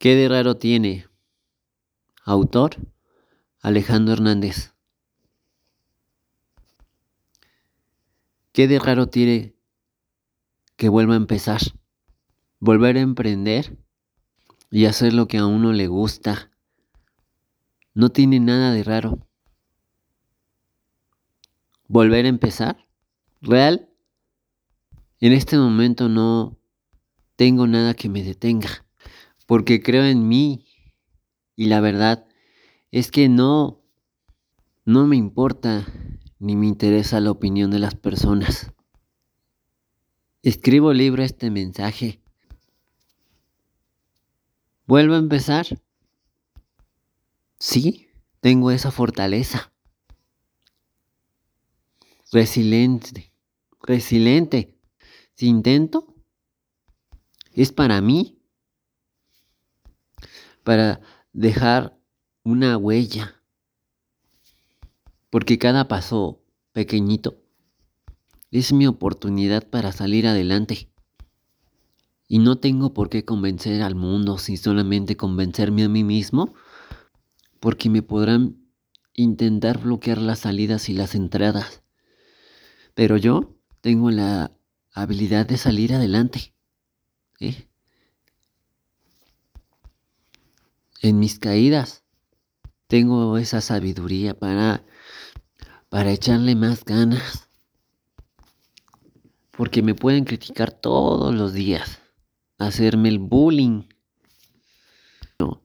¿Qué de raro tiene? Autor Alejandro Hernández. ¿Qué de raro tiene que vuelva a empezar? Volver a emprender y hacer lo que a uno le gusta. No tiene nada de raro. Volver a empezar. Real. En este momento no tengo nada que me detenga. Porque creo en mí. Y la verdad es que no, no me importa ni me interesa la opinión de las personas. Escribo libro este mensaje. ¿Vuelvo a empezar? Sí, tengo esa fortaleza. Resiliente, resiliente. Si intento, es para mí, para dejar una huella porque cada paso pequeñito es mi oportunidad para salir adelante. Y no tengo por qué convencer al mundo, si solamente convencerme a mí mismo, porque me podrán intentar bloquear las salidas y las entradas. Pero yo tengo la habilidad de salir adelante. ¿eh? En mis caídas tengo esa sabiduría para para echarle más ganas. Porque me pueden criticar todos los días, hacerme el bullying. No.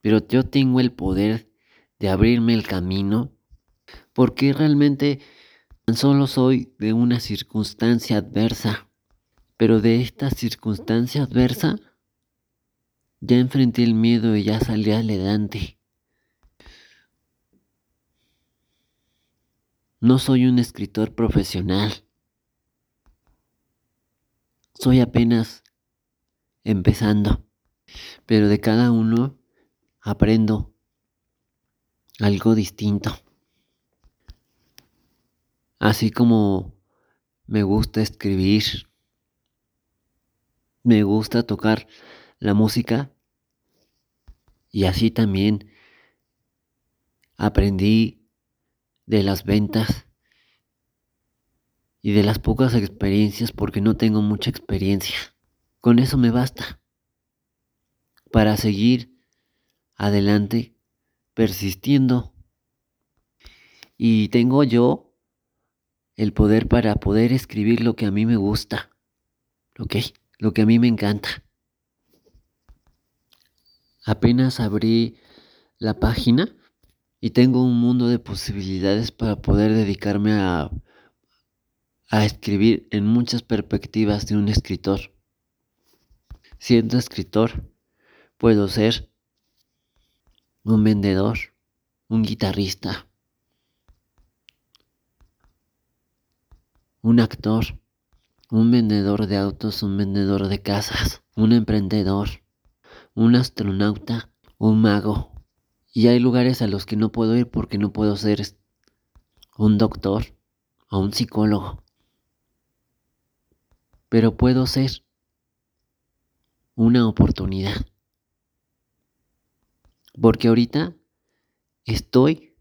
Pero yo tengo el poder de abrirme el camino porque realmente tan solo soy de una circunstancia adversa. Pero de esta circunstancia adversa ya enfrenté el miedo y ya salí adelante. No soy un escritor profesional. Soy apenas empezando, pero de cada uno aprendo algo distinto. Así como me gusta escribir, me gusta tocar la música y así también aprendí de las ventas y de las pocas experiencias porque no tengo mucha experiencia. Con eso me basta para seguir adelante persistiendo. Y tengo yo el poder para poder escribir lo que a mí me gusta. ¿Ok? Lo que a mí me encanta. Apenas abrí la página y tengo un mundo de posibilidades para poder dedicarme a, a escribir en muchas perspectivas de un escritor. Siendo escritor, puedo ser un vendedor, un guitarrista, un actor, un vendedor de autos, un vendedor de casas, un emprendedor, un astronauta, un mago, y hay lugares a los que no puedo ir porque no puedo ser un doctor o un psicólogo. Pero puedo ser una oportunidad. Porque ahorita estoy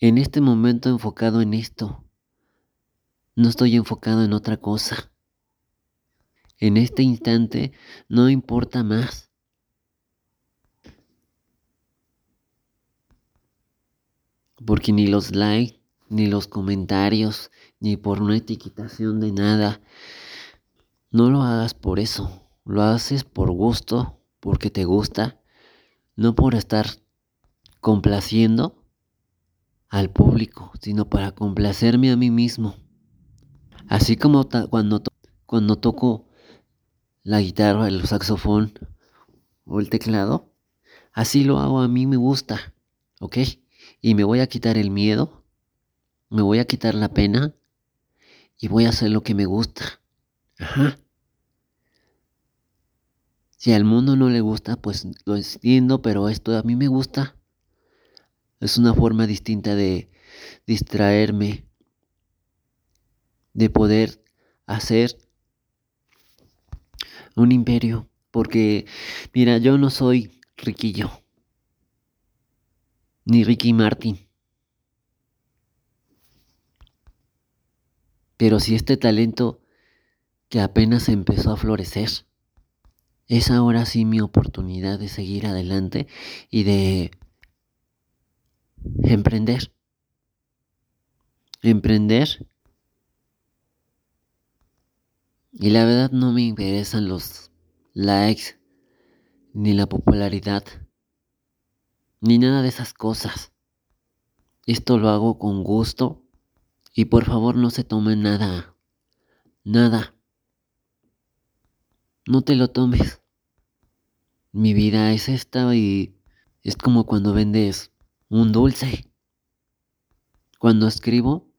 en este momento enfocado en esto. No estoy enfocado en otra cosa. En este instante no importa más. Porque ni los likes, ni los comentarios, ni por una etiquetación de nada. No lo hagas por eso. Lo haces por gusto, porque te gusta, no por estar complaciendo al público, sino para complacerme a mí mismo. Así como cuando, cuando toco la guitarra, el saxofón o el teclado, así lo hago a mí me gusta, ¿ok? Y me voy a quitar el miedo, me voy a quitar la pena y voy a hacer lo que me gusta. Ajá. Si al mundo no le gusta, pues lo entiendo, pero esto a mí me gusta. Es una forma distinta de distraerme, de poder hacer un imperio Porque, mira, yo no soy riquillo. Ni Ricky Martin. Pero si este talento que apenas empezó a florecer, es ahora sí mi oportunidad de seguir adelante y de emprender. Emprender. Y la verdad no me interesan los likes, ni la popularidad, ni nada de esas cosas. Esto lo hago con gusto y por favor no se tome nada, nada. No te lo tomes. Mi vida es esta y es como cuando vendes un dulce. Cuando escribo,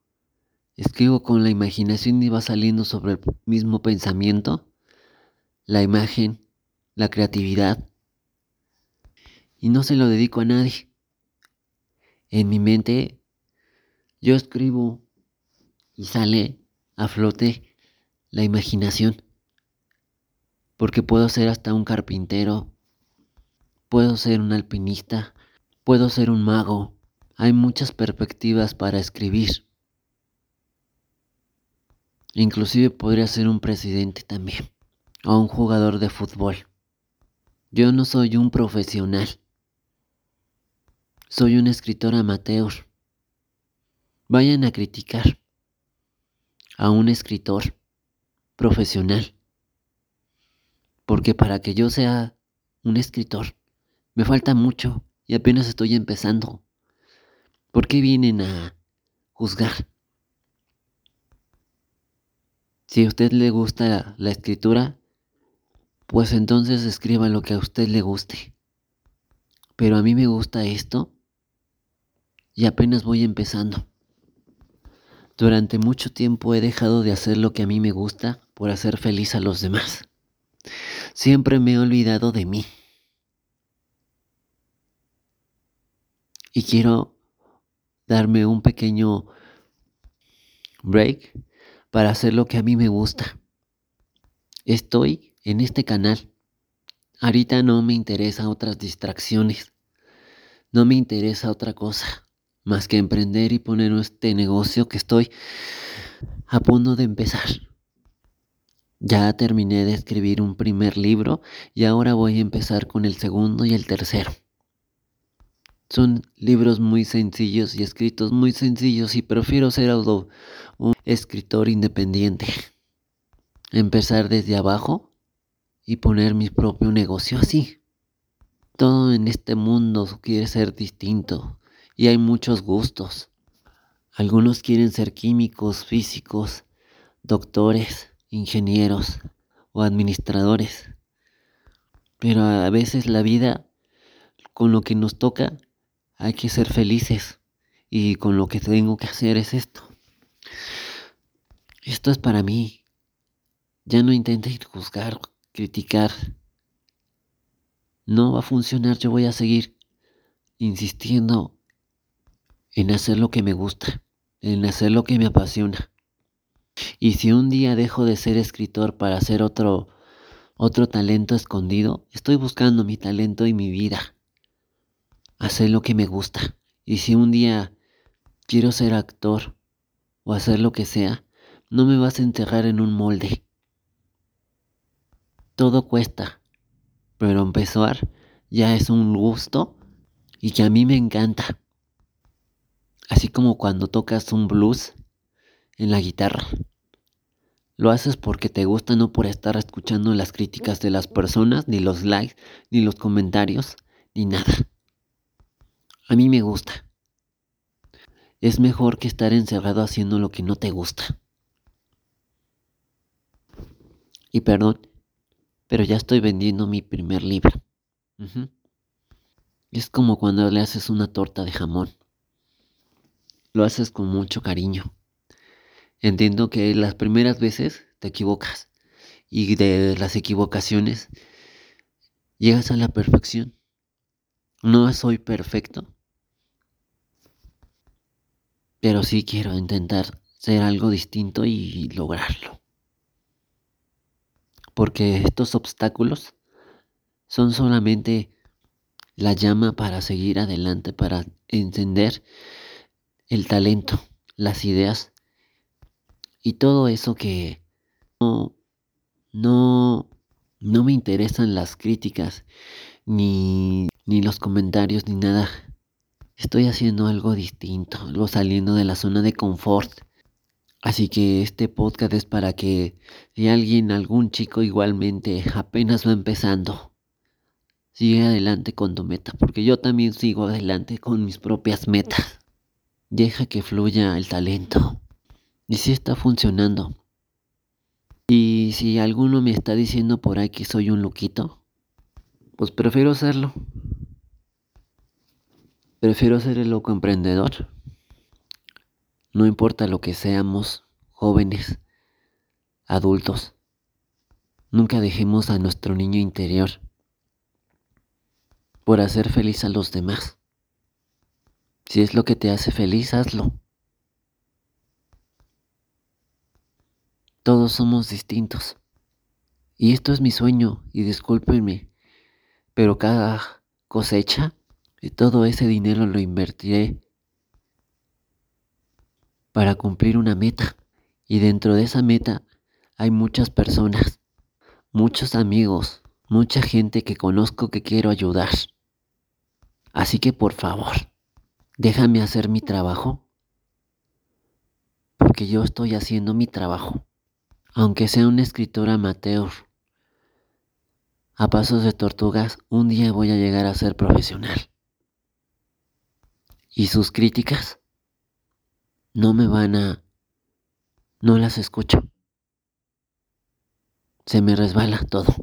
escribo con la imaginación y va saliendo sobre el mismo pensamiento la imagen, la creatividad. Y no se lo dedico a nadie. En mi mente yo escribo y sale a flote la imaginación. Porque puedo ser hasta un carpintero, puedo ser un alpinista, puedo ser un mago. Hay muchas perspectivas para escribir. Inclusive podría ser un presidente también a un jugador de fútbol. Yo no soy un profesional. Soy un escritor amateur. Vayan a criticar a un escritor profesional. Porque para que yo sea un escritor, me falta mucho y apenas estoy empezando. ¿Por qué vienen a juzgar? Si a usted le gusta la, escritura, pues entonces escriba lo que a usted le guste. Pero a mí me gusta esto y apenas voy empezando. Durante mucho tiempo he dejado de hacer lo que a mí me gusta por hacer feliz a los demás. Siempre me he olvidado de mí. Y quiero darme un pequeño break para hacer lo que a mí me gusta. Estoy en este canal. Ahorita no me interesa otras distracciones. No me interesa otra cosa más que emprender y poner este negocio que estoy a punto de empezar. Ya terminé de escribir un primer libro y ahora voy a empezar con el segundo y el tercero. Son libros muy sencillos y escritos muy sencillos y prefiero ser un escritor independiente. Empezar desde abajo y poner mi propio negocio así. Todo en este mundo quiere ser distinto y hay muchos gustos. Algunos quieren ser químicos, físicos, doctores, ingenieros o administradores. Pero a veces la vida, con lo que nos toca, hay que ser felices. Y con lo que tengo que hacer es esto. Esto es para mí. Ya no intentes juzgar criticar, no va a funcionar. Yo voy a seguir insistiendo en hacer lo que me gusta, en hacer lo que me apasiona. Y si un día dejo de ser escritor para hacer otro otro talento escondido, estoy buscando mi talento y mi vida. Hacer lo que me gusta. Y si un día quiero ser actor o hacer lo que sea, no me vas a enterrar en un molde. Todo cuesta, pero empezar ya es un gusto y que a mí me encanta. Así como cuando tocas un blues en la guitarra. Lo haces porque te gusta, no por estar escuchando las críticas de las personas, ni los likes, ni los comentarios, ni nada. A mí me gusta. Es mejor que estar encerrado haciendo lo que no te gusta. Y perdón, pero ya estoy vendiendo mi primer libro. Es como cuando le haces una torta de jamón. Lo haces con mucho cariño. Entiendo que las primeras veces te equivocas y de las equivocaciones llegas a la perfección. No soy perfecto, pero sí quiero intentar ser algo distinto y lograrlo porque estos obstáculos son solamente la llama para seguir adelante, para encender el talento, las ideas y todo eso que no, no, no me interesan las críticas ni, ni los comentarios ni nada. Estoy haciendo algo distinto, algo saliendo de la zona de confort. Así que este podcast es para que si alguien, algún chico igualmente apenas va empezando, sigue adelante con tu meta, porque yo también sigo adelante con mis propias metas. Deja que fluya el talento. Y si está funcionando. Y si alguno me está diciendo por ahí que soy un loquito, pues prefiero serlo. Prefiero ser el loco emprendedor. No importa lo que seamos, jóvenes, adultos. Nunca dejemos a nuestro niño interior por hacer feliz a los demás. Si es lo que te hace feliz, hazlo. Todos somos distintos. Y esto es mi sueño, y discúlpenme, pero cada cosecha y todo ese dinero lo invertiré para cumplir una meta. Y dentro de esa meta hay muchas personas, muchos amigos, mucha gente que conozco que quiero ayudar. Así que por favor, déjame hacer mi trabajo, porque yo estoy haciendo mi trabajo aunque sea un escritor amateur. A pasos de tortugas, un día voy a llegar a ser profesional. Y sus críticas no me van a... no las escucho. Se me resbala todo.